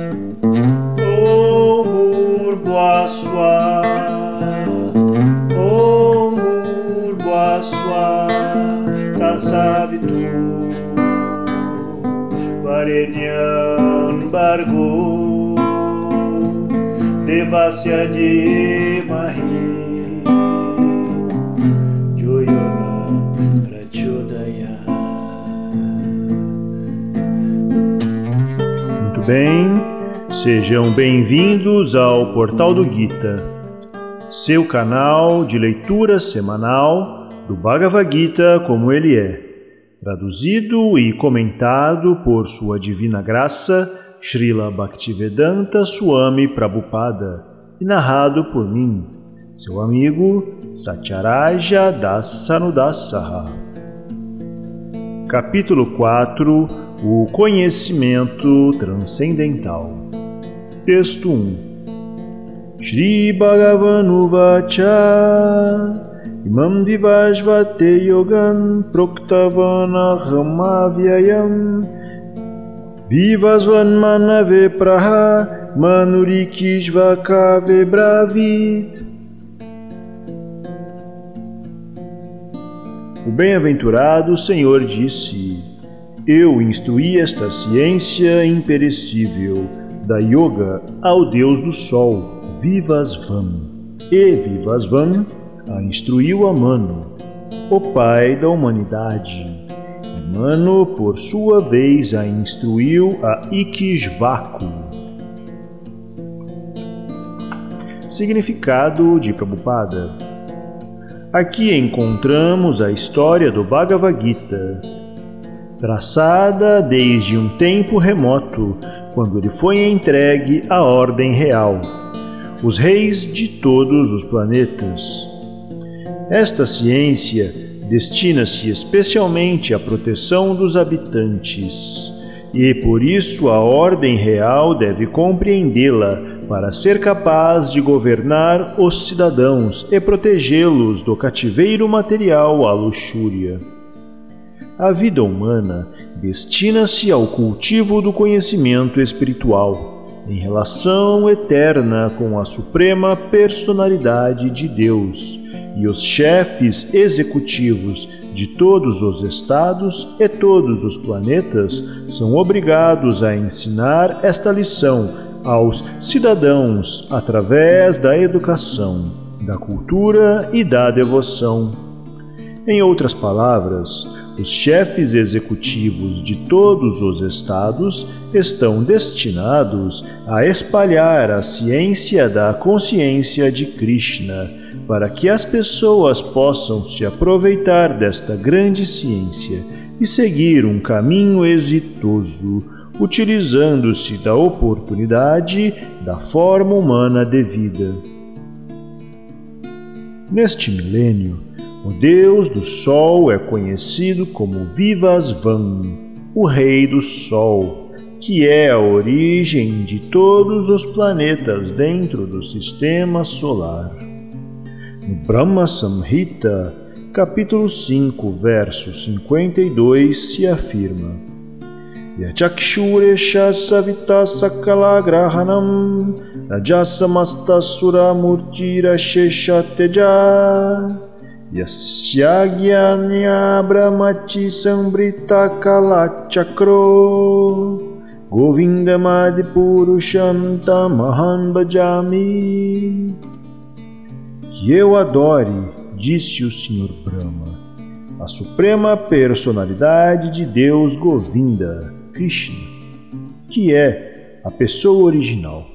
Om Bhurbhaswa Om Bhurbhaswa Tatsavitu Varenyam Bargo Devasya Mahi Joyona Prachodaya Muito bem, sejam bem-vindos ao Portal do Gita, seu canal de leitura semanal do Bhagavad Gita como ele é, traduzido e comentado por Sua Divina Graça, Srila Bhaktivedanta Swami Prabhupada, e narrado por mim, seu amigo Satyaraja Dasanudasaha. Capítulo 4 O Conhecimento Transcendental Texto 1 Shri Bhagavan Uvacha Imam Divajvate Yogan Proktavanahamavayam Vivasvan Manave Praha Manurikishvakave Bravit. O bem-aventurado Senhor disse: Eu instruí esta ciência imperecível da Yoga ao Deus do Sol, Vivasvan. E Vivasvan a instruiu a Mano, o pai da humanidade. Mano, por sua vez, a instruiu a Ikishvaku. Significado de Prabhupada Aqui encontramos a história do Bhagavad Gita, traçada desde um tempo remoto, quando ele foi entregue à ordem real, os reis de todos os planetas. Esta ciência destina-se especialmente à proteção dos habitantes, e por isso a ordem real deve compreendê-la para ser capaz de governar os cidadãos e protegê-los do cativeiro material à luxúria. A vida humana destina-se ao cultivo do conhecimento espiritual, em relação eterna com a suprema personalidade de Deus e os chefes executivos de todos os estados e todos os planetas são obrigados a ensinar esta lição aos cidadãos através da educação, da cultura e da devoção. Em outras palavras, os chefes executivos de todos os estados estão destinados a espalhar a ciência da consciência de Krishna, para que as pessoas possam se aproveitar desta grande ciência e seguir um caminho exitoso utilizando-se da oportunidade da forma humana devida. Neste milênio, o Deus do Sol é conhecido como Vivasvan, o Rei do Sol, que é a origem de todos os planetas dentro do sistema solar. No Brahma Samhita, capítulo 5, verso 52, se afirma: Yachakshuresha savita sakalagrahanam rajasamastasura murtira shesha teja. Yasya Yasyagya Brahmati Sambrita Kala Chakro Govindamadi Purusham Tamahan Bhajami. Que eu adore, disse o Senhor Brahma, a suprema personalidade de Deus Govinda, Krishna, que é a pessoa original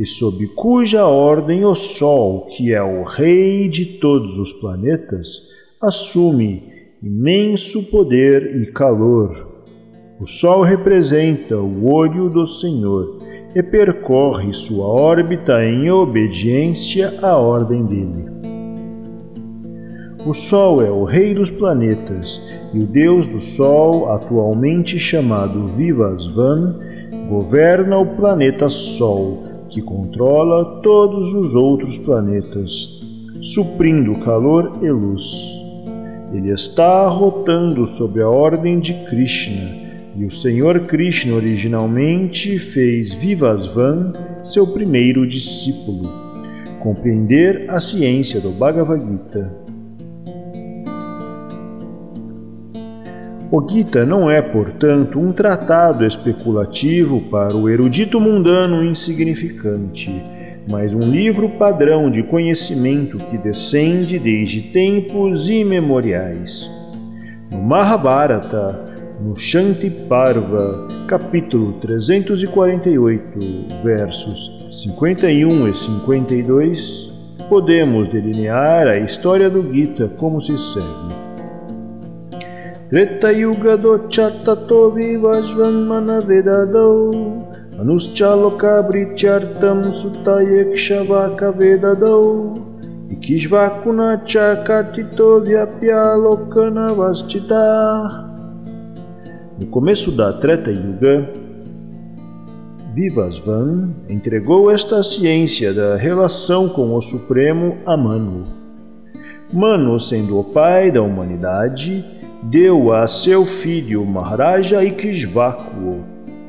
e sob cuja ordem o Sol, que é o rei de todos os planetas, assume imenso poder e calor. O Sol representa o olho do Senhor e percorre sua órbita em obediência à ordem dele. O Sol é o rei dos planetas e o deus do Sol, atualmente chamado Vivasvan, governa o planeta Sol, que controla todos os outros planetas, suprindo calor e luz. Ele está rotando sob a ordem de Krishna, e o Senhor Krishna originalmente fez Vivasvan seu primeiro discípulo, compreender a ciência do Bhagavad Gita. O Gita não é, portanto, um tratado especulativo para o erudito mundano insignificante, mas um livro padrão de conhecimento que descende desde tempos imemoriais. No Mahabharata, no Shanti Parva, capítulo 348, versos 51 e 52, podemos delinear a história do Gita como se segue. Tretayugadochattato vivajvanmana vedadau Anuschalokabrityartam sutayekshvaka vedadau Ikishvakuna chakatito vyapyalokana vastita No começo da Treta Yuga, Vivasvan entregou esta ciência da relação com o Supremo a Manu. Manu, sendo o pai da humanidade, deu a seu filho Maharaja Ikshvaku,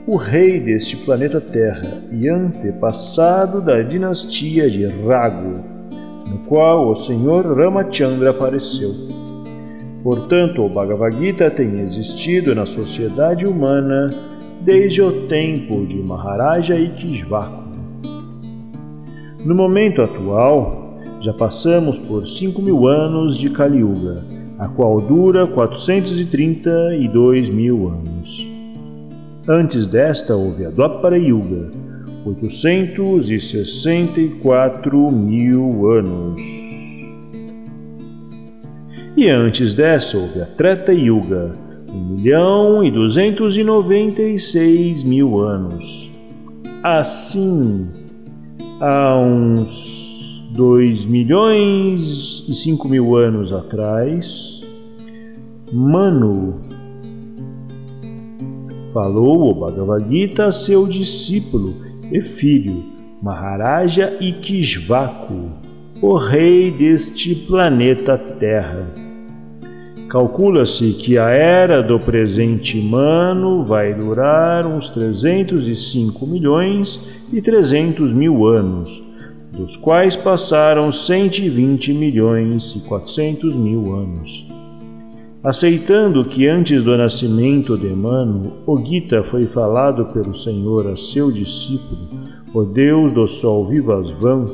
o rei deste planeta Terra e antepassado da dinastia de Ragu, no qual o senhor Ramachandra apareceu. Portanto, o Bhagavad Gita tem existido na sociedade humana desde o tempo de Maharaja Ikshvaku. No momento atual, já passamos por 5 mil anos de Kali Yuga, a qual dura 432 mil anos. Antes desta houve a Dwapara Yuga, 864 mil anos. E antes dessa houve a Treta Yuga, 1 milhão e 296 mil anos. Assim, há uns 2 milhões e 5 mil anos atrás, Manu falou o Bhagavad Gita a seu discípulo e filho, Maharaja Ikshvaku, o rei deste planeta Terra. Calcula-se que a era do presente humano vai durar uns 305 milhões e 300 mil anos, dos quais passaram 120 milhões e 400 mil anos. Aceitando que antes do nascimento de Mano, o Gita foi falado pelo Senhor a seu discípulo, o Deus do Sol Vivasvan,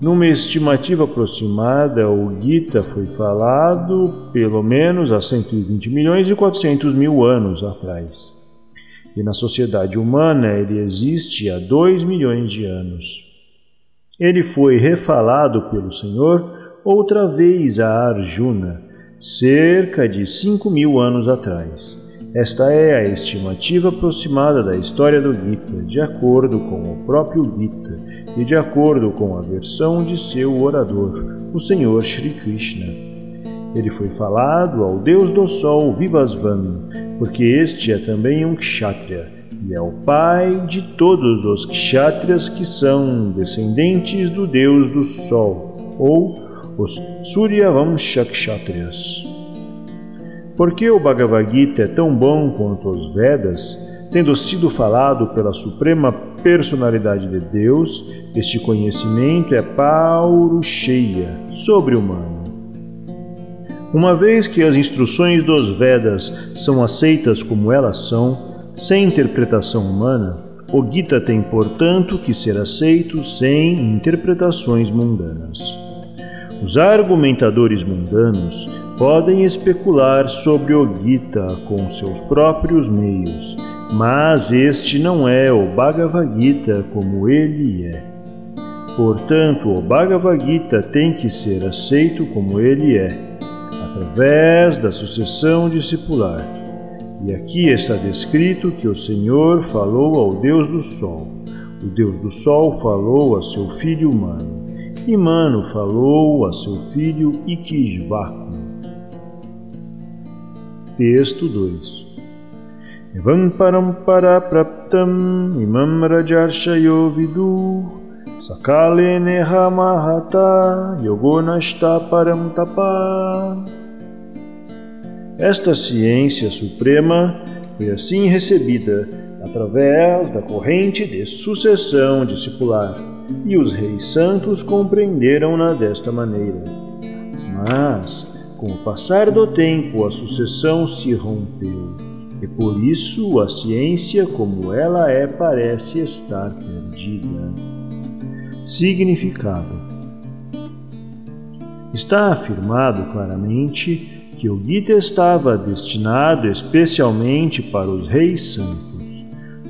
numa estimativa aproximada, o Gita foi falado pelo menos há 120 milhões e 400 mil anos atrás. E na sociedade humana ele existe há 2 milhões de anos. Ele foi refalado pelo Senhor outra vez a Arjuna, cerca de cinco mil anos atrás. Esta é a estimativa aproximada da história do Gita, de acordo com o próprio Gita e de acordo com a versão de seu orador, o Senhor Sri Krishna. Ele foi falado ao Deus do Sol Vivasvan, porque este é também um kshatriya e é o pai de todos os kshatriyas que são descendentes do deus do sol, ou os Suryavamsha Kshatriyas. Por que o Bhagavad Gita é tão bom quanto os Vedas, tendo sido falado pela suprema personalidade de Deus, este conhecimento é cheia, sobre-humano. Uma vez que as instruções dos Vedas são aceitas como elas são, sem interpretação humana, o Gita tem, portanto, que ser aceito sem interpretações mundanas. Os argumentadores mundanos podem especular sobre o Gita com seus próprios meios, mas este não é o Bhagavad Gita como ele é. Portanto, o Bhagavad Gita tem que ser aceito como ele é, através da sucessão discipular e aqui está descrito que o Senhor falou ao Deus do Sol. O Deus do Sol falou a seu filho Mano, e Mano falou a seu filho Ikishvaku. Texto 2 Evam parampara praptam imam rajarshayo vidu sakale neha mahata yogonashta param tapa esta ciência suprema foi assim recebida através da corrente de sucessão discipular, e os reis santos compreenderam-na desta maneira. Mas, com o passar do tempo, a sucessão se rompeu, e por isso a ciência como ela é parece estar perdida. Significado Está afirmado claramente que o Gita estava destinado especialmente para os reis santos,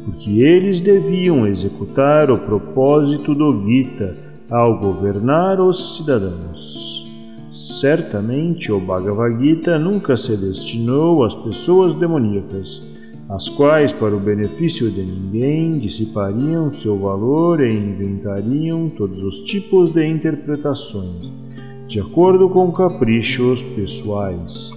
porque eles deviam executar o propósito do Gita ao governar os cidadãos. Certamente o Bhagavad Gita nunca se destinou às pessoas demoníacas, as quais, para o benefício de ninguém, dissipariam seu valor e inventariam todos os tipos de interpretações de acordo com caprichos pessoais.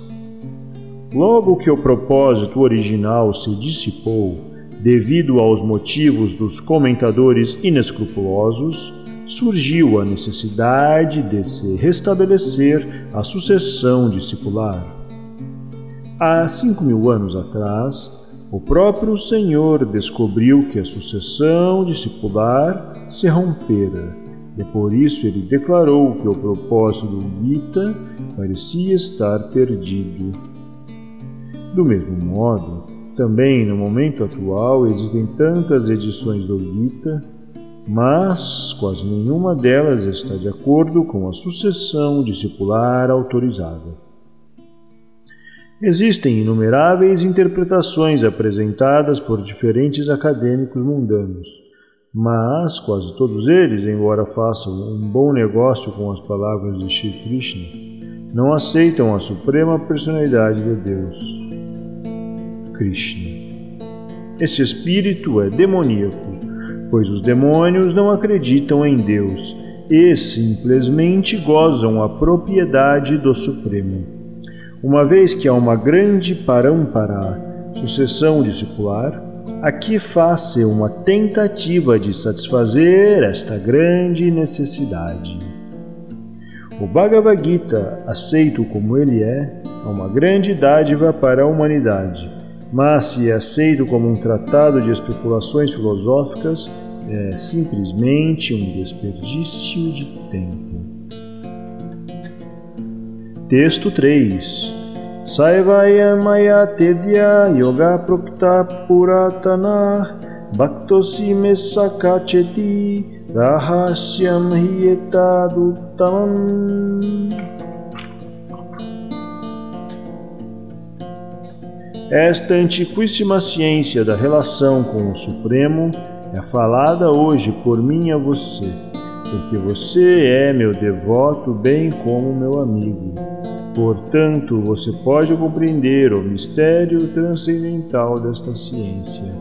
Logo que o propósito original se dissipou, devido aos motivos dos comentadores inescrupulosos, surgiu a necessidade de se restabelecer a sucessão discipular. Há cinco mil anos atrás, o próprio Senhor descobriu que a sucessão discipular se rompera e por isso ele declarou que o propósito do Gita parecia estar perdido. Do mesmo modo, também no momento atual existem tantas edições do Gita, mas quase nenhuma delas está de acordo com a sucessão discipular autorizada. Existem inumeráveis interpretações apresentadas por diferentes acadêmicos mundanos mas quase todos eles, embora façam um bom negócio com as palavras de Shri Krishna, não aceitam a suprema personalidade de Deus, Krishna. Este espírito é demoníaco, pois os demônios não acreditam em Deus e simplesmente gozam a propriedade do Supremo. Uma vez que há uma grande parampara, sucessão discipular, Aqui faz-se uma tentativa de satisfazer esta grande necessidade. O Bhagavad Gita, aceito como ele é, é uma grande dádiva para a humanidade, mas se é aceito como um tratado de especulações filosóficas, é simplesmente um desperdício de tempo. Texto 3 Saivaya Maya Tedya Yoga Prokta Puratana Bhaktosi me sakacheti Rahasyam Hietaduttamam Esta antiquíssima ciência da relação com o Supremo é falada hoje por mim a você, porque você é meu devoto bem como meu amigo. Portanto, você pode compreender o mistério transcendental desta ciência.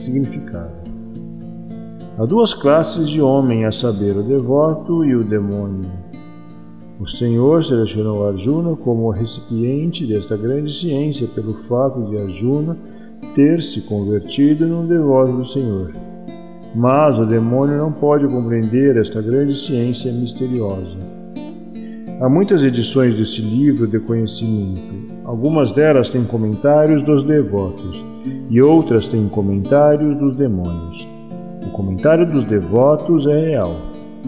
Significado: Há duas classes de homem, a saber, o devoto e o demônio. O Senhor selecionou Arjuna como recipiente desta grande ciência pelo fato de Arjuna ter se convertido num devoto do Senhor. Mas o demônio não pode compreender esta grande ciência misteriosa. Há muitas edições deste livro de conhecimento. Algumas delas têm comentários dos devotos e outras têm comentários dos demônios. O comentário dos devotos é real,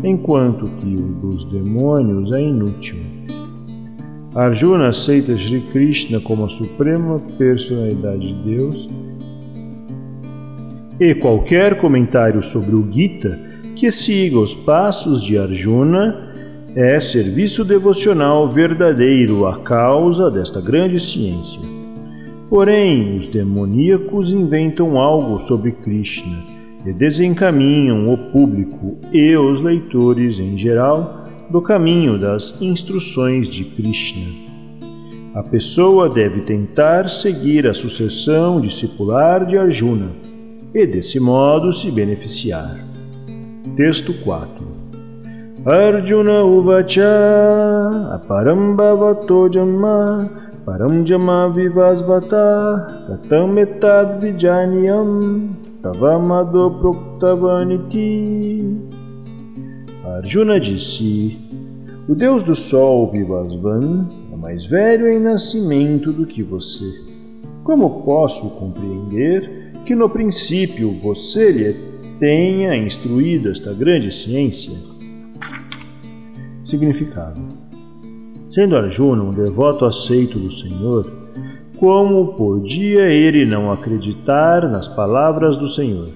enquanto que o dos demônios é inútil. Arjuna aceita Sri Krishna como a suprema personalidade de Deus e qualquer comentário sobre o Gita que siga os passos de Arjuna é serviço devocional verdadeiro à causa desta grande ciência. Porém, os demoníacos inventam algo sobre Krishna e desencaminham o público e os leitores em geral do caminho das instruções de Krishna. A pessoa deve tentar seguir a sucessão discipular de Arjuna e, desse modo, se beneficiar. Texto 4 Arjuna uvacha aparam bhavato jamma param jamma vivasvata tatam etad vijaniyam tavamado proktavaniti Arjuna disse O Deus do Sol Vivasvan é mais velho em nascimento do que você. como posso compreender que no princípio você lhe tenha instruído esta grande ciência? Significado: Sendo Arjuna um devoto aceito do Senhor, como podia ele não acreditar nas palavras do Senhor?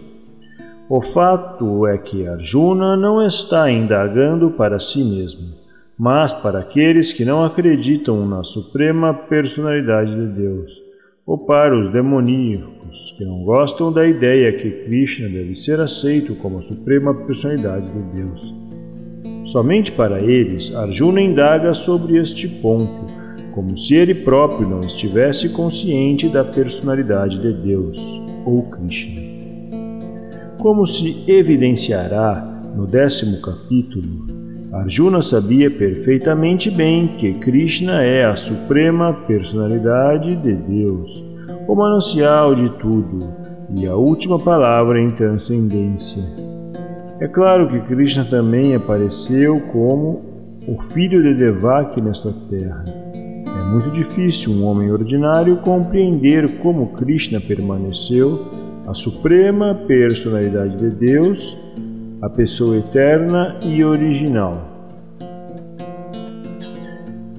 O fato é que Arjuna não está indagando para si mesmo, mas para aqueles que não acreditam na suprema personalidade de Deus, ou para os demoníacos que não gostam da ideia que Krishna deve ser aceito como a suprema personalidade de Deus. Somente para eles, Arjuna indaga sobre este ponto, como se ele próprio não estivesse consciente da personalidade de Deus, ou Krishna. Como se evidenciará no décimo capítulo, Arjuna sabia perfeitamente bem que Krishna é a suprema personalidade de Deus, o manancial de tudo e a última palavra em transcendência. É claro que Krishna também apareceu como o filho de Devaki nesta terra. É muito difícil um homem ordinário compreender como Krishna permaneceu a suprema personalidade de Deus a pessoa eterna e original.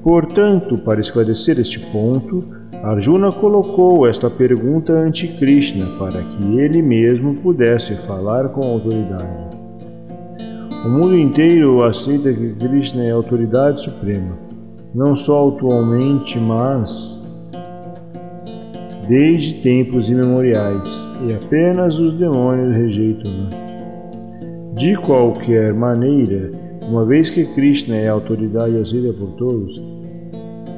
Portanto, para esclarecer este ponto, Arjuna colocou esta pergunta ante Krishna para que ele mesmo pudesse falar com autoridade. O mundo inteiro aceita que Krishna é a autoridade suprema, não só atualmente, mas desde tempos imemoriais, e apenas os demônios rejeitam-na. De qualquer maneira, uma vez que Krishna é a autoridade aceita por todos,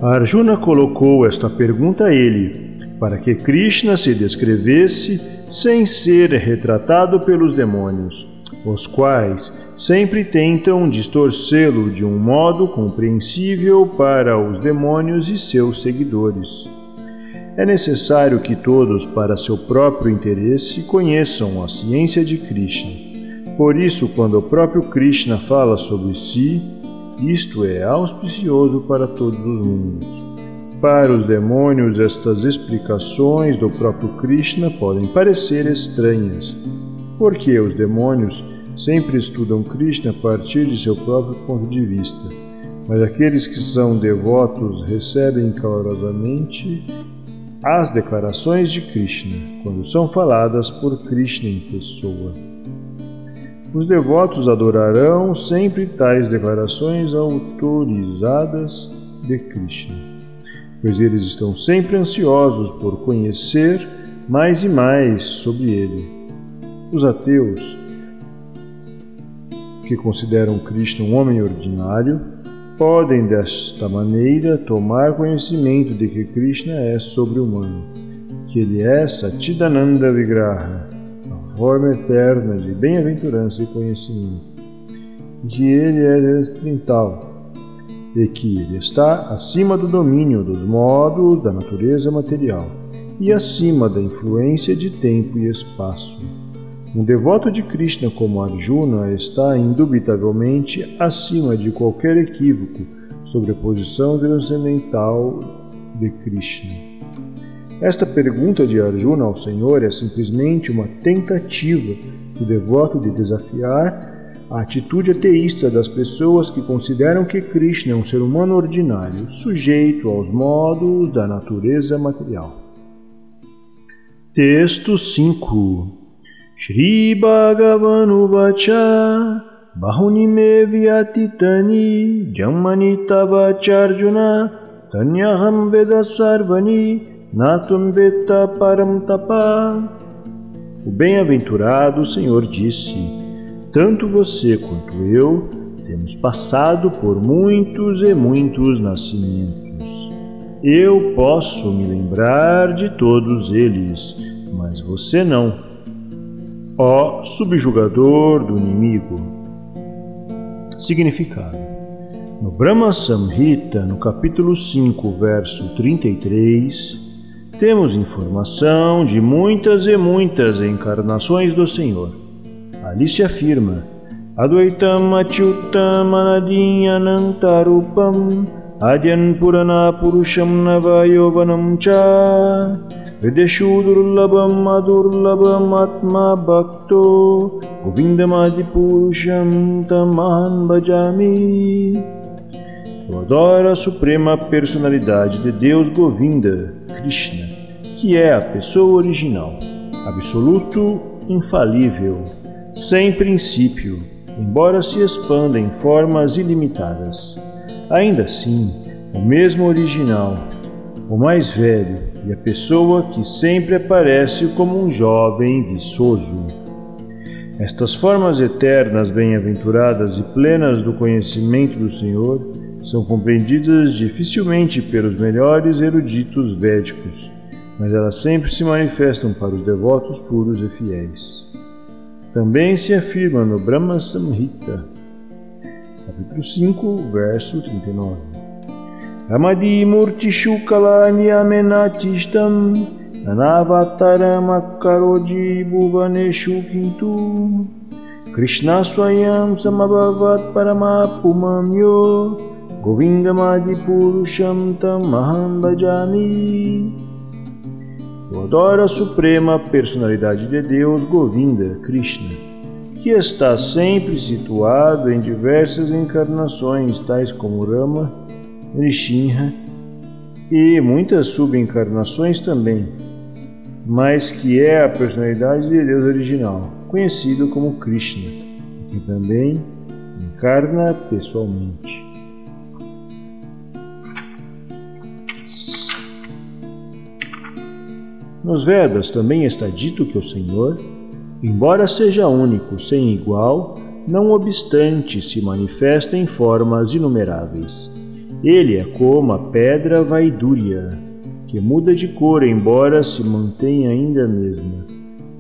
Arjuna colocou esta pergunta a ele, para que Krishna se descrevesse sem ser retratado pelos demônios, os quais sempre tentam distorcê-lo de um modo compreensível para os demônios e seus seguidores. É necessário que todos, para seu próprio interesse, conheçam a ciência de Krishna por isso, quando o próprio Krishna fala sobre si, isto é auspicioso para todos os mundos. Para os demônios, estas explicações do próprio Krishna podem parecer estranhas, porque os demônios sempre estudam Krishna a partir de seu próprio ponto de vista, mas aqueles que são devotos recebem calorosamente as declarações de Krishna quando são faladas por Krishna em pessoa. Os devotos adorarão sempre tais declarações autorizadas de Krishna, pois eles estão sempre ansiosos por conhecer mais e mais sobre ele. Os ateus, que consideram Krishna um homem ordinário, podem desta maneira tomar conhecimento de que Krishna é sobre-humano, que ele é Satidananda Vigraha, forma eterna de bem-aventurança e conhecimento, que ele é transcendental e que ele está acima do domínio dos modos da natureza material e acima da influência de tempo e espaço. Um devoto de Krishna como Arjuna está indubitavelmente acima de qualquer equívoco sobre a posição transcendental de Krishna. Esta pergunta de Arjuna ao Senhor é simplesmente uma tentativa do devoto de desafiar a atitude ateísta das pessoas que consideram que Krishna é um ser humano ordinário, sujeito aos modos da natureza material. Texto 5 Shri Bhagavanu Vacha Bahuni me vyatitani Jammani tavacharjuna Tanyaham vedasarvani Natum veta param tapa. O bem-aventurado Senhor disse: Tanto você quanto eu temos passado por muitos e muitos nascimentos. Eu posso me lembrar de todos eles, mas você não. Ó subjugador do inimigo. Significado: No Brahma Samhita, no capítulo 5, verso 33, temos informação de muitas e muitas encarnações do Senhor. Ali se afirma: Advaitam Achyutam Anadim Purusham Navayovanam Cha. Videshu Durlabam Adurlabam Atma Bhakto. Govindamadi Purusham Tamahan Bhajami. Eu adoro a suprema personalidade de Deus Govinda, Krishna, que é a pessoa original, absoluto, infalível, sem princípio, embora se expanda em formas ilimitadas. Ainda assim, o mesmo original, o mais velho e a pessoa que sempre aparece como um jovem viçoso. Estas formas eternas, bem-aventuradas e plenas do conhecimento do Senhor são compreendidas dificilmente pelos melhores eruditos védicos, mas elas sempre se manifestam para os devotos puros e fiéis. Também se afirma no Brahma Samhita, capítulo 5, verso 39. Ramadi Murti Shukalani Amenatistam Anavataram Akaroji Bhuvaneshu Kintu Krishna Swayam Samabhavat Paramapumamyo Govindamadi Purusham Tamaham Bhajami. Eu adoro a suprema personalidade de Deus, Govinda, Krishna que está sempre situado em diversas encarnações, tais como Rama, Nrishinha e muitas subencarnações também, mas que é a personalidade de Deus original, conhecido como Krishna, que também encarna pessoalmente. Nos Vedas também está dito que o Senhor Embora seja único, sem igual, não obstante se manifesta em formas inumeráveis. Ele é como a pedra vaidúria, que muda de cor embora se mantenha ainda a mesma.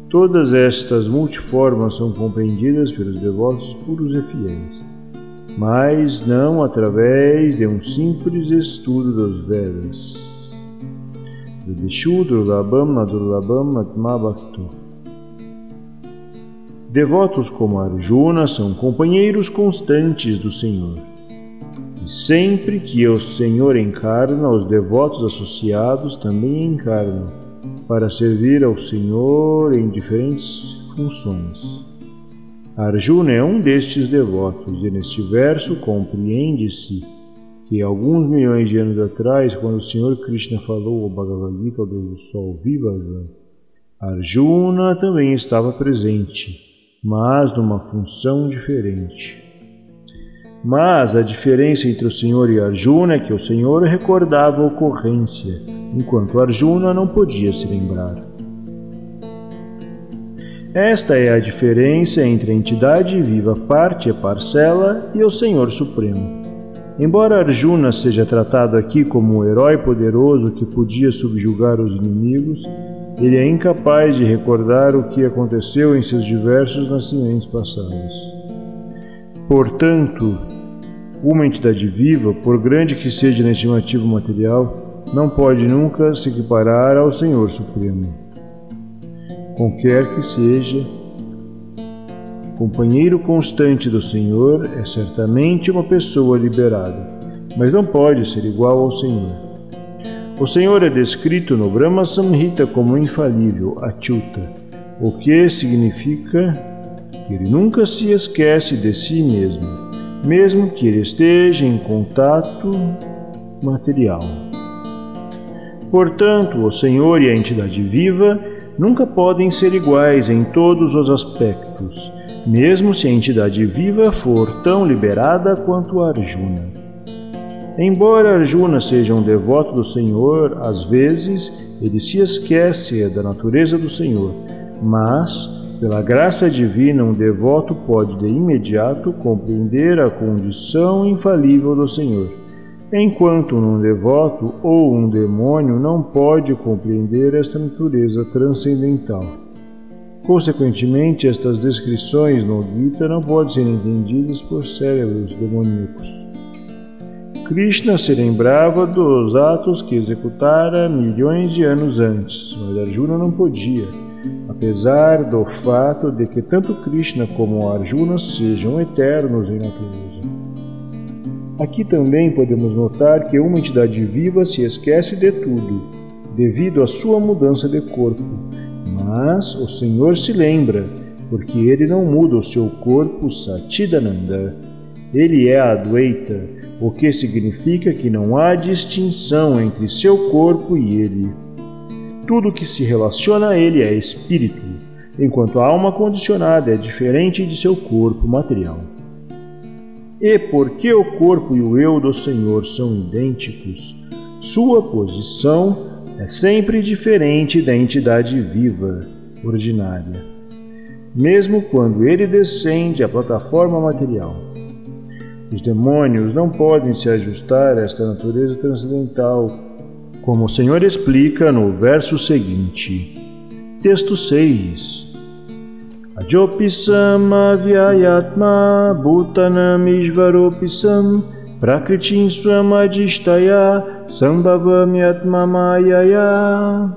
Todas estas multiformas são compreendidas pelos devotos puros e fiéis, mas não através de um simples estudo dos Vedas. Vedishu Durlabam Adurlabam Atmabhaktu Devotos como Arjuna são companheiros constantes do Senhor. E sempre que o Senhor encarna, os devotos associados também encarnam, para servir ao Senhor em diferentes funções. Arjuna é um destes devotos, e neste verso compreende-se que alguns milhões de anos atrás, quando o Senhor Krishna falou ao Bhagavad Gita, ao Deus do Sol, viva Arjuna também estava presente mas numa função diferente. Mas a diferença entre o Senhor e Arjuna é que o Senhor recordava a ocorrência, enquanto Arjuna não podia se lembrar. Esta é a diferença entre a entidade viva parte e parcela e o Senhor Supremo. Embora Arjuna seja tratado aqui como um herói poderoso que podia subjugar os inimigos, ele é incapaz de recordar o que aconteceu em seus diversos nascimentos passados. Portanto, uma entidade viva, por grande que seja na estimativa material, não pode nunca se equiparar ao Senhor Supremo. Qualquer que seja, companheiro constante do Senhor é certamente uma pessoa liberada, mas não pode ser igual ao Senhor. O Senhor é descrito no Brahma Samhita como infalível, Achyuta, o que significa que ele nunca se esquece de si mesmo, mesmo que ele esteja em contato material. Portanto, o Senhor e a entidade viva nunca podem ser iguais em todos os aspectos, mesmo se a entidade viva for tão liberada quanto Arjuna. Embora Arjuna seja um devoto do Senhor, às vezes ele se esquece da natureza do Senhor, mas, pela graça divina, um devoto pode de imediato compreender a condição infalível do Senhor, enquanto um devoto ou um demônio não pode compreender esta natureza transcendental. Consequentemente, estas descrições no Gita não podem ser entendidas por cérebros demoníacos. Krishna se lembrava dos atos que executara milhões de anos antes, mas Arjuna não podia, apesar do fato de que tanto Krishna como Arjuna sejam eternos em natureza. Aqui também podemos notar que uma entidade viva se esquece de tudo, devido à sua mudança de corpo. Mas o Senhor se lembra, porque ele não muda o seu corpo Satidananda. Ele é Advaita, o que significa que não há distinção entre seu corpo e ele. Tudo que se relaciona a ele é espírito, enquanto a alma condicionada é diferente de seu corpo material. E porque o corpo e o eu do Senhor são idênticos, sua posição é sempre diferente da entidade viva, ordinária, mesmo quando ele descende à plataforma material. Os demônios não podem se ajustar a esta natureza transcendental, como o Senhor explica no verso seguinte. Texto 6 Ajopisam avyayatma bhutanam ishvaropisam prakritim swamadhishtaya sambhavamyatma mayaya.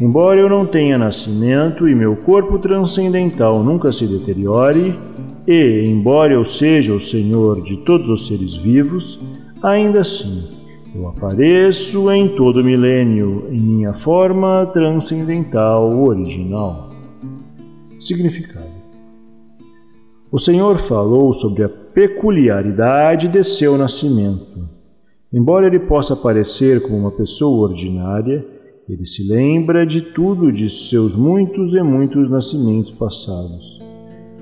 Embora eu não tenha nascimento e meu corpo transcendental nunca se deteriore, e embora eu seja o Senhor de todos os seres vivos, ainda assim eu apareço em todo milênio em minha forma transcendental original. Significado: O Senhor falou sobre a peculiaridade de seu nascimento. Embora ele possa parecer como uma pessoa ordinária, ele se lembra de tudo de seus muitos e muitos nascimentos passados.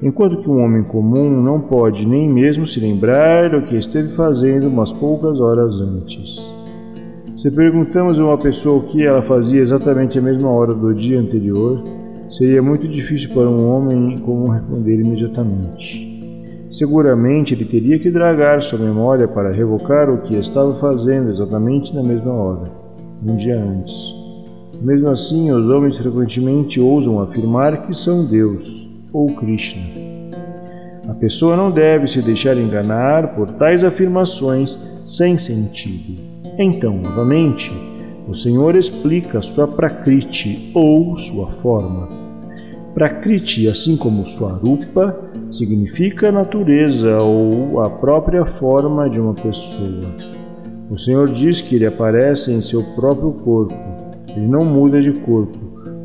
Enquanto que um homem comum não pode nem mesmo se lembrar do que esteve fazendo umas poucas horas antes. Se perguntamos a uma pessoa o que ela fazia exatamente a mesma hora do dia anterior, Seria muito difícil para um homem comum responder imediatamente. Seguramente ele teria que dragar sua memória para revocar o que estava fazendo exatamente na mesma hora, um dia antes. Mesmo assim, os homens frequentemente ousam afirmar que são Deus ou Krishna. A pessoa não deve se deixar enganar por tais afirmações sem sentido. Então, novamente, o Senhor explica sua prakriti ou sua forma. Prakriti, assim como Swarupa, significa natureza ou a própria forma de uma pessoa. O Senhor diz que ele aparece em seu próprio corpo. Ele não muda de corpo,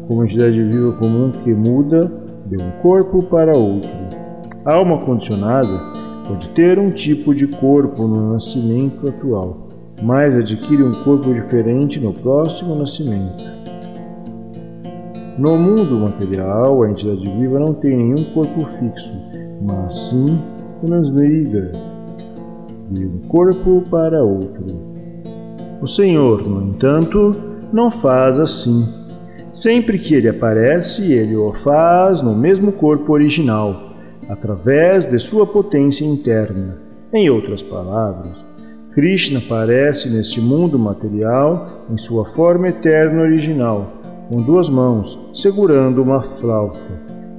como entidade viva comum que muda de um corpo para outro. A alma condicionada pode ter um tipo de corpo no nascimento atual, mas adquire um corpo diferente no próximo nascimento. No mundo material, a entidade viva não tem nenhum corpo fixo, mas sim transmigra de um corpo para outro. O Senhor, no entanto, não faz assim. Sempre que ele aparece, ele o faz no mesmo corpo original, através de sua potência interna. Em outras palavras, Krishna aparece neste mundo material em sua forma eterna original com duas mãos, segurando uma flauta,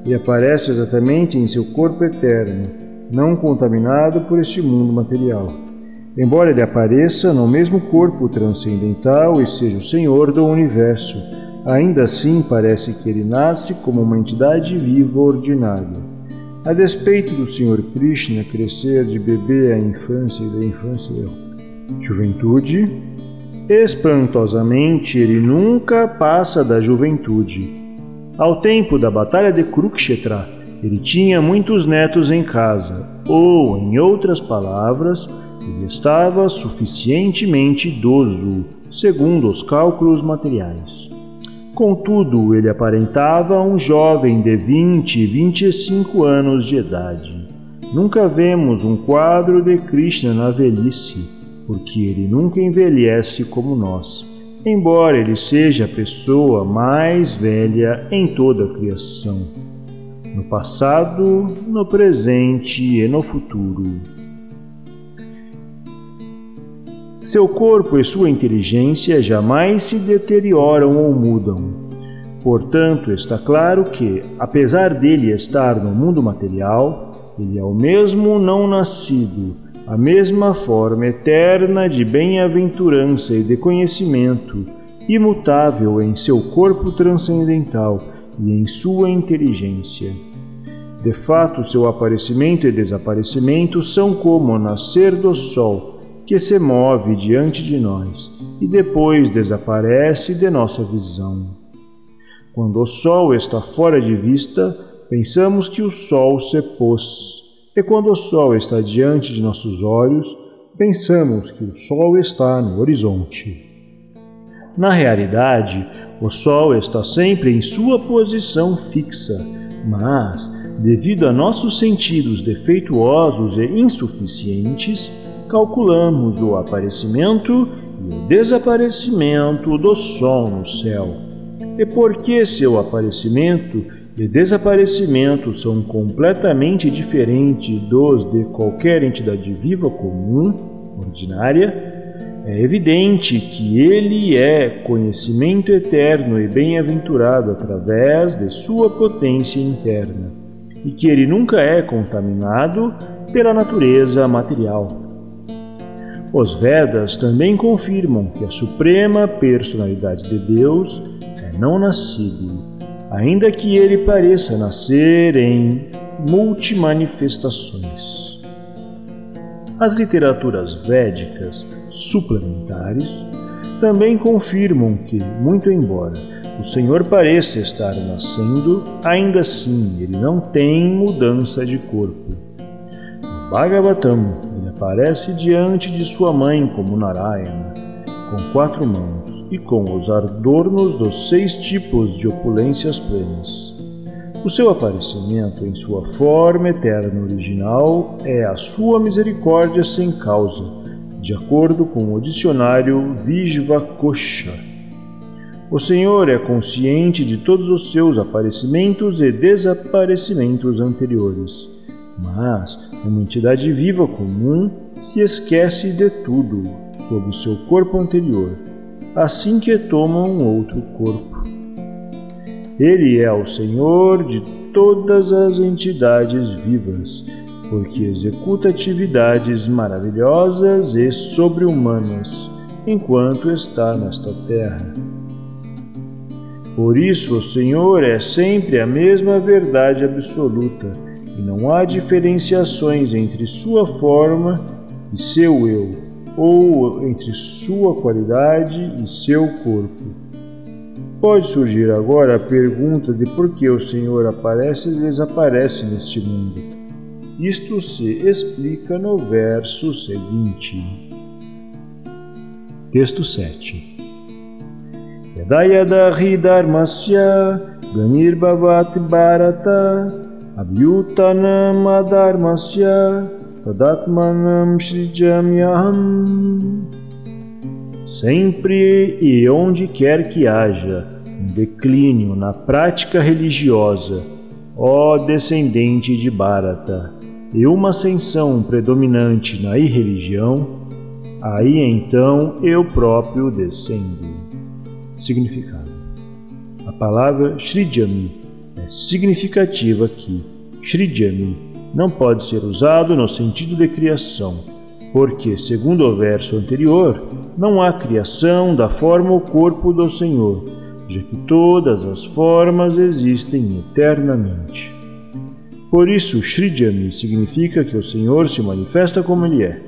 e aparece exatamente em seu corpo eterno, não contaminado por este mundo material. Embora ele apareça no mesmo corpo transcendental e seja o Senhor do universo, ainda assim parece que ele nasce como uma entidade viva ordinária. A despeito do Senhor Krishna crescer de bebê à infância e da infância à juventude, Espantosamente, ele nunca passa da juventude. Ao tempo da Batalha de Kurukshetra, ele tinha muitos netos em casa, ou, em outras palavras, ele estava suficientemente idoso, segundo os cálculos materiais. Contudo, ele aparentava um jovem de 20 e 25 anos de idade. Nunca vemos um quadro de Krishna na velhice porque ele nunca envelhece como nós, embora ele seja a pessoa mais velha em toda a criação, no passado, no presente e no futuro. Seu corpo e sua inteligência jamais se deterioram ou mudam. Portanto, está claro que, apesar dele estar no mundo material, ele é o mesmo não nascido a mesma forma eterna de bem-aventurança e de conhecimento, imutável em seu corpo transcendental e em sua inteligência. De fato, seu aparecimento e desaparecimento são como o nascer do sol, que se move diante de nós e depois desaparece de nossa visão. Quando o sol está fora de vista, pensamos que o sol se pôs, e quando o sol está diante de nossos olhos, pensamos que o sol está no horizonte. Na realidade, o sol está sempre em sua posição fixa, mas, devido a nossos sentidos defeituosos e insuficientes, calculamos o aparecimento e o desaparecimento do Sol no céu. E porque seu aparecimento e desaparecimento são completamente diferentes dos de qualquer entidade viva comum, ordinária, é evidente que ele é conhecimento eterno e bem-aventurado através de sua potência interna, e que ele nunca é contaminado pela natureza material. Os Vedas também confirmam que a suprema personalidade de Deus é não nascido, ainda que ele pareça nascer em multimanifestações. As literaturas védicas suplementares também confirmam que, muito embora o Senhor pareça estar nascendo, ainda assim ele não tem mudança de corpo. No Bhagavatam, aparece diante de sua mãe como Narayana, com quatro mãos e com os adornos dos seis tipos de opulências plenas. O seu aparecimento em sua forma eterna original é a sua misericórdia sem causa, de acordo com o dicionário Vijvakosha. O Senhor é consciente de todos os seus aparecimentos e desaparecimentos anteriores, mas uma entidade viva comum se esquece de tudo sob o seu corpo anterior, assim que toma um outro corpo. Ele é o Senhor de todas as entidades vivas, porque executa atividades maravilhosas e sobre-humanas enquanto está nesta terra. Por isso, o Senhor é sempre a mesma verdade absoluta, e não há diferenciações entre sua forma e seu eu, ou entre sua qualidade e seu corpo. Pode surgir agora a pergunta de por que o Senhor aparece e desaparece neste mundo. Isto se explica no verso seguinte. Texto 7 Yadayada Ganirbavat Bharata Abhyutanam Adharmasya Tadatmanam Shrijamyaham Sempre e onde quer que haja um declínio na prática religiosa, ó descendente de Bharata, e uma ascensão predominante na irreligião, aí então eu próprio descendo. Significado: A palavra Shrijami é significativa aqui. Shrijami não pode ser usado no sentido de criação, porque, segundo o verso anterior, não há criação da forma ou corpo do Senhor já que todas as formas existem eternamente. Por isso, Shrijami significa que o Senhor se manifesta como Ele é.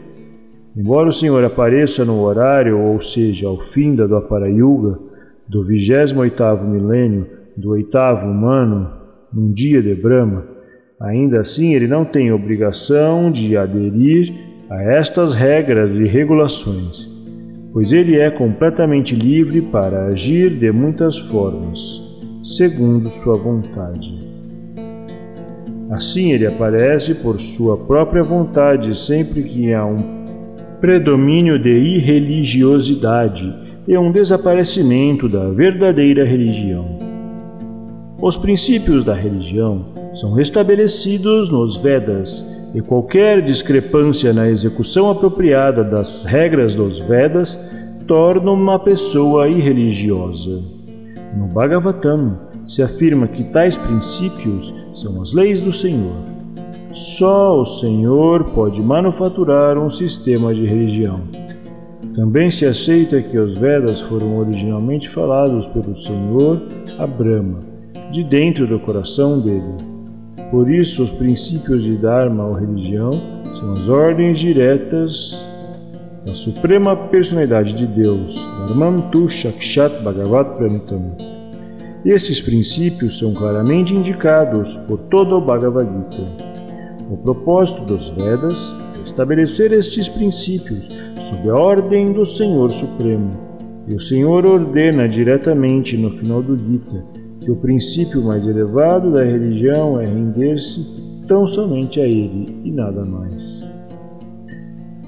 Embora o Senhor apareça no horário, ou seja, ao fim da Dwapara Yuga, do 28º milênio do oitavo humano, num dia de Brahma, ainda assim ele não tem obrigação de aderir a estas regras e regulações pois ele é completamente livre para agir de muitas formas, segundo sua vontade. Assim, ele aparece por sua própria vontade sempre que há um predomínio de irreligiosidade e um desaparecimento da verdadeira religião. Os princípios da religião são restabelecidos nos Vedas e qualquer discrepância na execução apropriada das regras dos Vedas torna uma pessoa irreligiosa. No Bhagavatam se afirma que tais princípios são as leis do Senhor. Só o Senhor pode manufaturar um sistema de religião. Também se aceita que os Vedas foram originalmente falados pelo Senhor a Brahma, de dentro do coração dele Por isso, os princípios de Dharma ou religião são as ordens diretas da Suprema Personalidade de Deus, Dharmantu Shakshat Bhagavat Pranitam. Estes princípios são claramente indicados por todo o Bhagavad Gita. O propósito dos Vedas é estabelecer estes princípios sob a ordem do Senhor Supremo. E o Senhor ordena diretamente no final do Gita que o princípio mais elevado da religião é render-se tão somente a Ele e nada mais.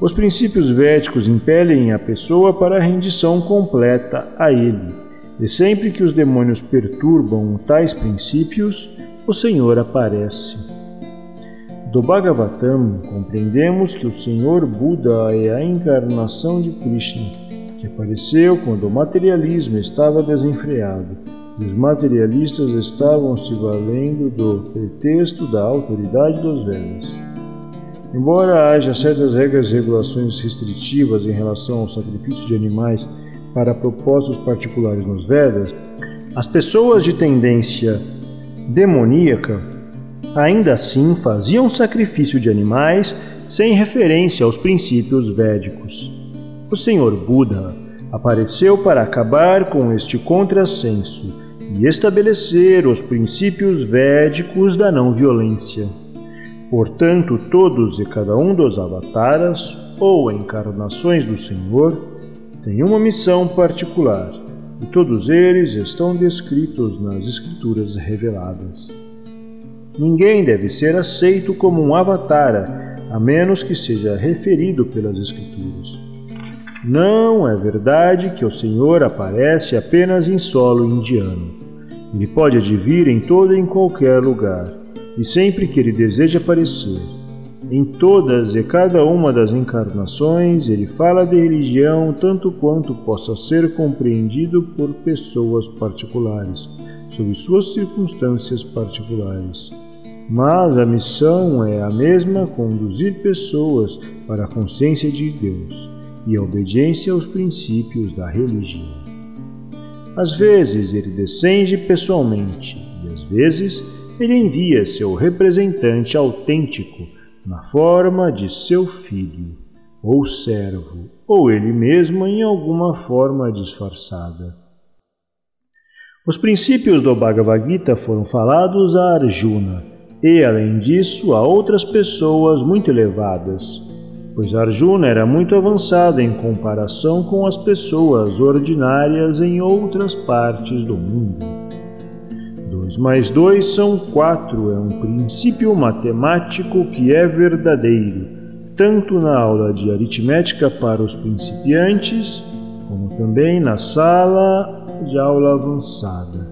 Os princípios védicos impelem a pessoa para a rendição completa a Ele, e sempre que os demônios perturbam tais princípios, o Senhor aparece. Do Bhagavatam compreendemos que o Senhor Buda é a encarnação de Krishna, que apareceu quando o materialismo estava desenfreado os materialistas estavam se valendo do pretexto da autoridade dos Vedas. Embora haja certas regras e regulações restritivas em relação ao sacrifício de animais para propósitos particulares nos Vedas, as pessoas de tendência demoníaca ainda assim faziam sacrifício de animais sem referência aos princípios védicos. O Senhor Buda apareceu para acabar com este contrassenso e estabelecer os princípios védicos da não violência. Portanto, todos e cada um dos avataras ou encarnações do Senhor têm uma missão particular, e todos eles estão descritos nas Escrituras reveladas. Ninguém deve ser aceito como um avatara, a menos que seja referido pelas Escrituras. Não é verdade que o Senhor aparece apenas em solo indiano. Ele pode advir em todo e em qualquer lugar, e sempre que ele deseja aparecer. Em todas e cada uma das encarnações, ele fala de religião tanto quanto possa ser compreendido por pessoas particulares, sob suas circunstâncias particulares. Mas a missão é a mesma: conduzir pessoas para a consciência de Deus e obediência aos princípios da religião. Às vezes ele descende pessoalmente e às vezes ele envia seu representante autêntico na forma de seu filho ou servo, ou ele mesmo em alguma forma disfarçada. Os princípios do Bhagavad Gita foram falados a Arjuna e, além disso, a outras pessoas muito elevadas, pois Arjuna era muito avançado em comparação com as pessoas ordinárias em outras partes do mundo. 2 mais 2 são 4 é um princípio matemático que é verdadeiro, tanto na aula de aritmética para os principiantes, como também na sala de aula avançada.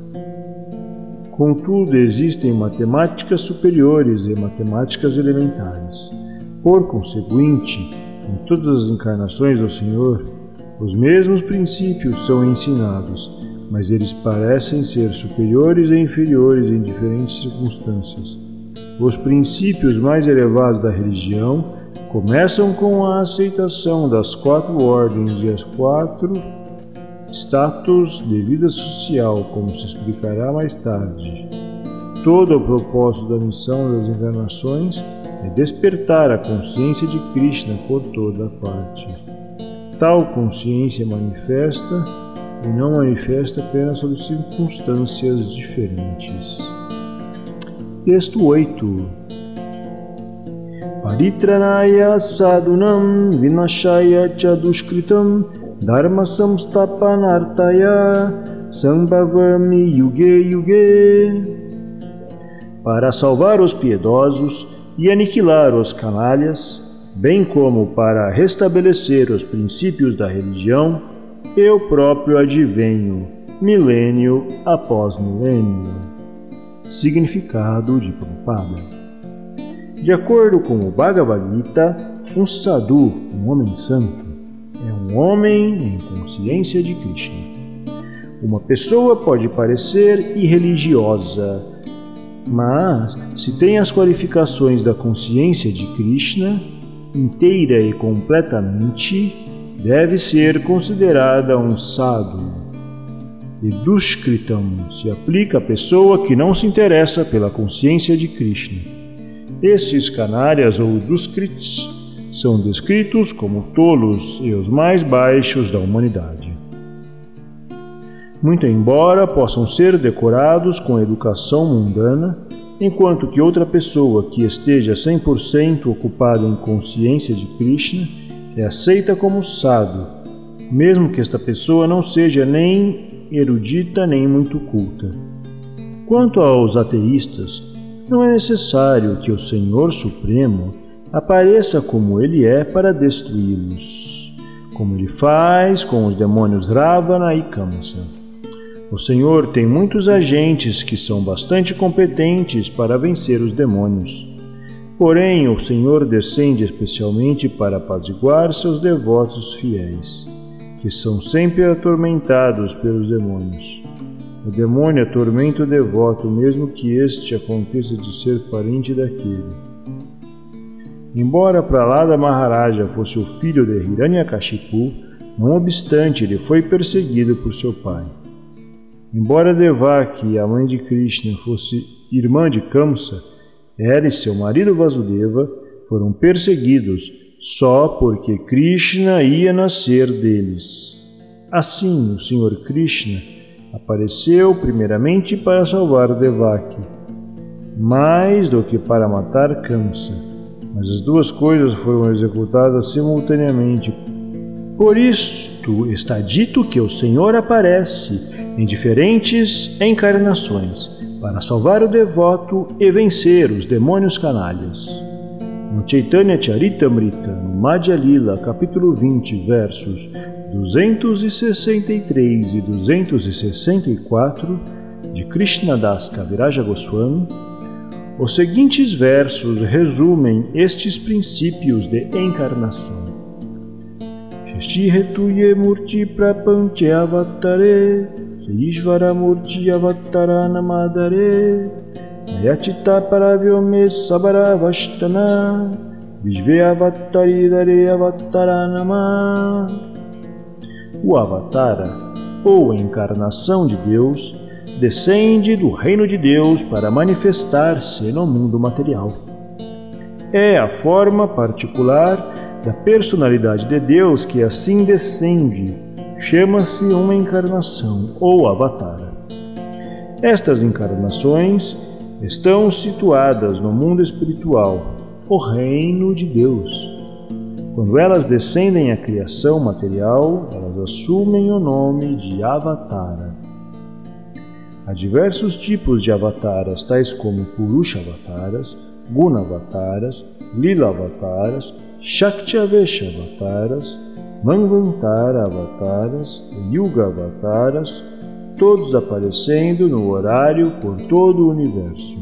Contudo, existem matemáticas superiores e matemáticas elementares. Por conseguinte, em todas as encarnações do Senhor, os mesmos princípios são ensinados, mas eles parecem ser superiores e inferiores em diferentes circunstâncias. Os princípios mais elevados da religião começam com a aceitação das quatro ordens e as quatro status de vida social, como se explicará mais tarde. Todo o propósito da missão das encarnações é despertar a consciência de Krishna por toda parte. Tal consciência manifesta e não manifesta apenas sob circunstâncias diferentes. Texto 8 Paritranaya sadunam vinashaya chadushkritam dharma samstapanartaya sambhavami yuge yuge Para salvar os piedosos, e aniquilar os canalhas, bem como para restabelecer os princípios da religião, eu próprio advenho, milênio após milênio. Significado de Prabhupada De acordo com o Bhagavad Gita, um sadhu, um homem santo, é um homem em consciência de Krishna. Uma pessoa pode parecer irreligiosa, mas, se tem as qualificações da consciência de Krishna, inteira e completamente, deve ser considerada um sadhu. e Dushkritam se aplica à pessoa que não se interessa pela consciência de Krishna. Esses canárias ou Duskrits são descritos como tolos e os mais baixos da humanidade. Muito embora possam ser decorados com educação mundana, enquanto que outra pessoa que esteja 100% ocupada em consciência de Krishna é aceita como sábio, mesmo que esta pessoa não seja nem erudita nem muito culta. Quanto aos ateístas, não é necessário que o Senhor Supremo apareça como ele é para destruí-los, como ele faz com os demônios Ravana e Kamsa. O Senhor tem muitos agentes que são bastante competentes para vencer os demônios. Porém, o Senhor descende especialmente para apaziguar seus devotos fiéis, que são sempre atormentados pelos demônios. O demônio atormenta o devoto, mesmo que este aconteça de ser parente daquele. Embora Pralada Maharaja fosse o filho de Hiranyakashipu, não obstante ele foi perseguido por seu pai. Embora Devaki, a mãe de Krishna, fosse irmã de Kamsa, ela e seu marido Vasudeva foram perseguidos só porque Krishna ia nascer deles. Assim, o Senhor Krishna apareceu primeiramente para salvar Devaki, mais do que para matar Kamsa, mas as duas coisas foram executadas simultaneamente. Por isto está dito que o Senhor aparece em diferentes encarnações para salvar o devoto e vencer os demônios canalhas. No Chaitanya Charitamrita, no Madhya Lila, capítulo 20, versos 263 e 264, de Krishnadas Kaviraja Goswami, os seguintes versos resumem estes princípios de encarnação. Shashti Hetuye Murti Prapanche Avatare Ishvaramurti Avataranamadare Ayachita Paravyome Sabaravashtana Vishve Avataridare Avataranama O Avatara, ou encarnação de Deus, descende do reino de Deus para manifestar-se no mundo material. É a forma particular da personalidade de Deus que assim descende chama-se uma encarnação ou avatar. Estas encarnações estão situadas no mundo espiritual, o reino de Deus. Quando elas descendem à criação material, elas assumem o nome de Avatara. Há diversos tipos de avataras, tais como Purusha avataras, Guna avataras, Lila avataras, Shaktavesha avataras, Manvantara avataras, Yuga avataras, todos aparecendo no horário por todo o universo.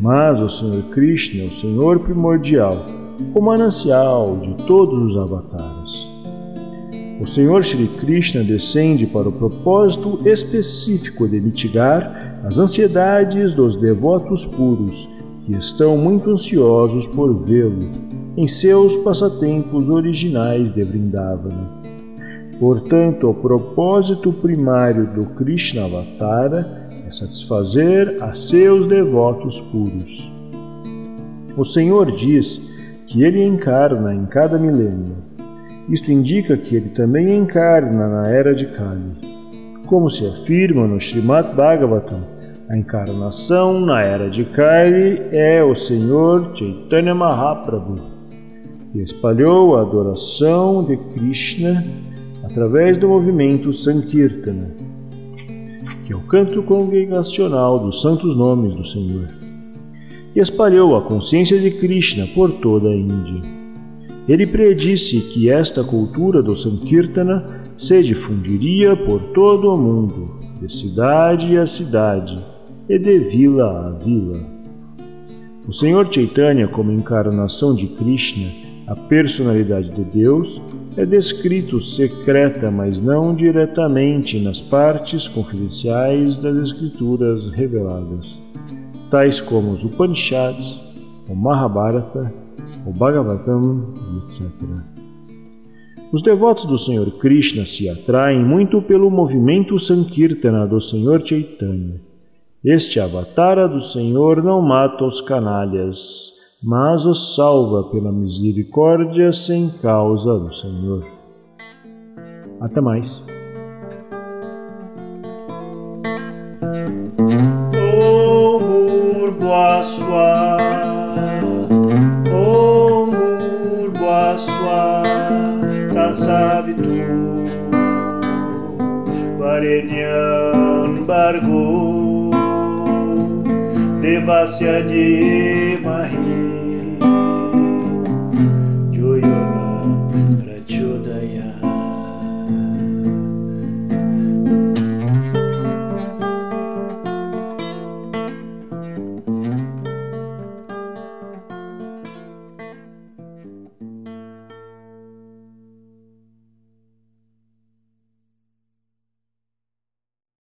Mas o Senhor Krishna é o Senhor primordial, o manancial de todos os avataras. O Senhor Shri Krishna descende para o propósito específico de mitigar as ansiedades dos devotos puros, que estão muito ansiosos por vê-lo em seus passatempos originais de Vrindavana. Portanto, o propósito primário do Krishna Avatara é satisfazer a seus devotos puros. O Senhor diz que ele encarna em cada milênio. Isto indica que ele também encarna na era de Kali. Como se afirma no Srimad Bhagavatam, a encarnação na era de Kali é o Senhor Chaitanya Mahaprabhu que espalhou a adoração de Krishna através do movimento Sankirtana, que é o canto congregacional dos santos nomes do Senhor, e espalhou a consciência de Krishna por toda a Índia. Ele predisse que esta cultura do Sankirtana se difundiria por todo o mundo, de cidade a cidade e de vila a vila. O Senhor Chaitanya, como encarnação de Krishna, a personalidade de Deus é descrito secreta, mas não diretamente nas partes confidenciais das escrituras reveladas, tais como os Upanishads, o Mahabharata, o Bhagavatam, etc. Os devotos do Senhor Krishna se atraem muito pelo movimento Sankirtana do Senhor Chaitanya. Este avatara do Senhor não mata os canalhas, mas os salva pela misericórdia sem causa do Senhor. Até mais. savitu Varenyan Bargo Devasya de Mahi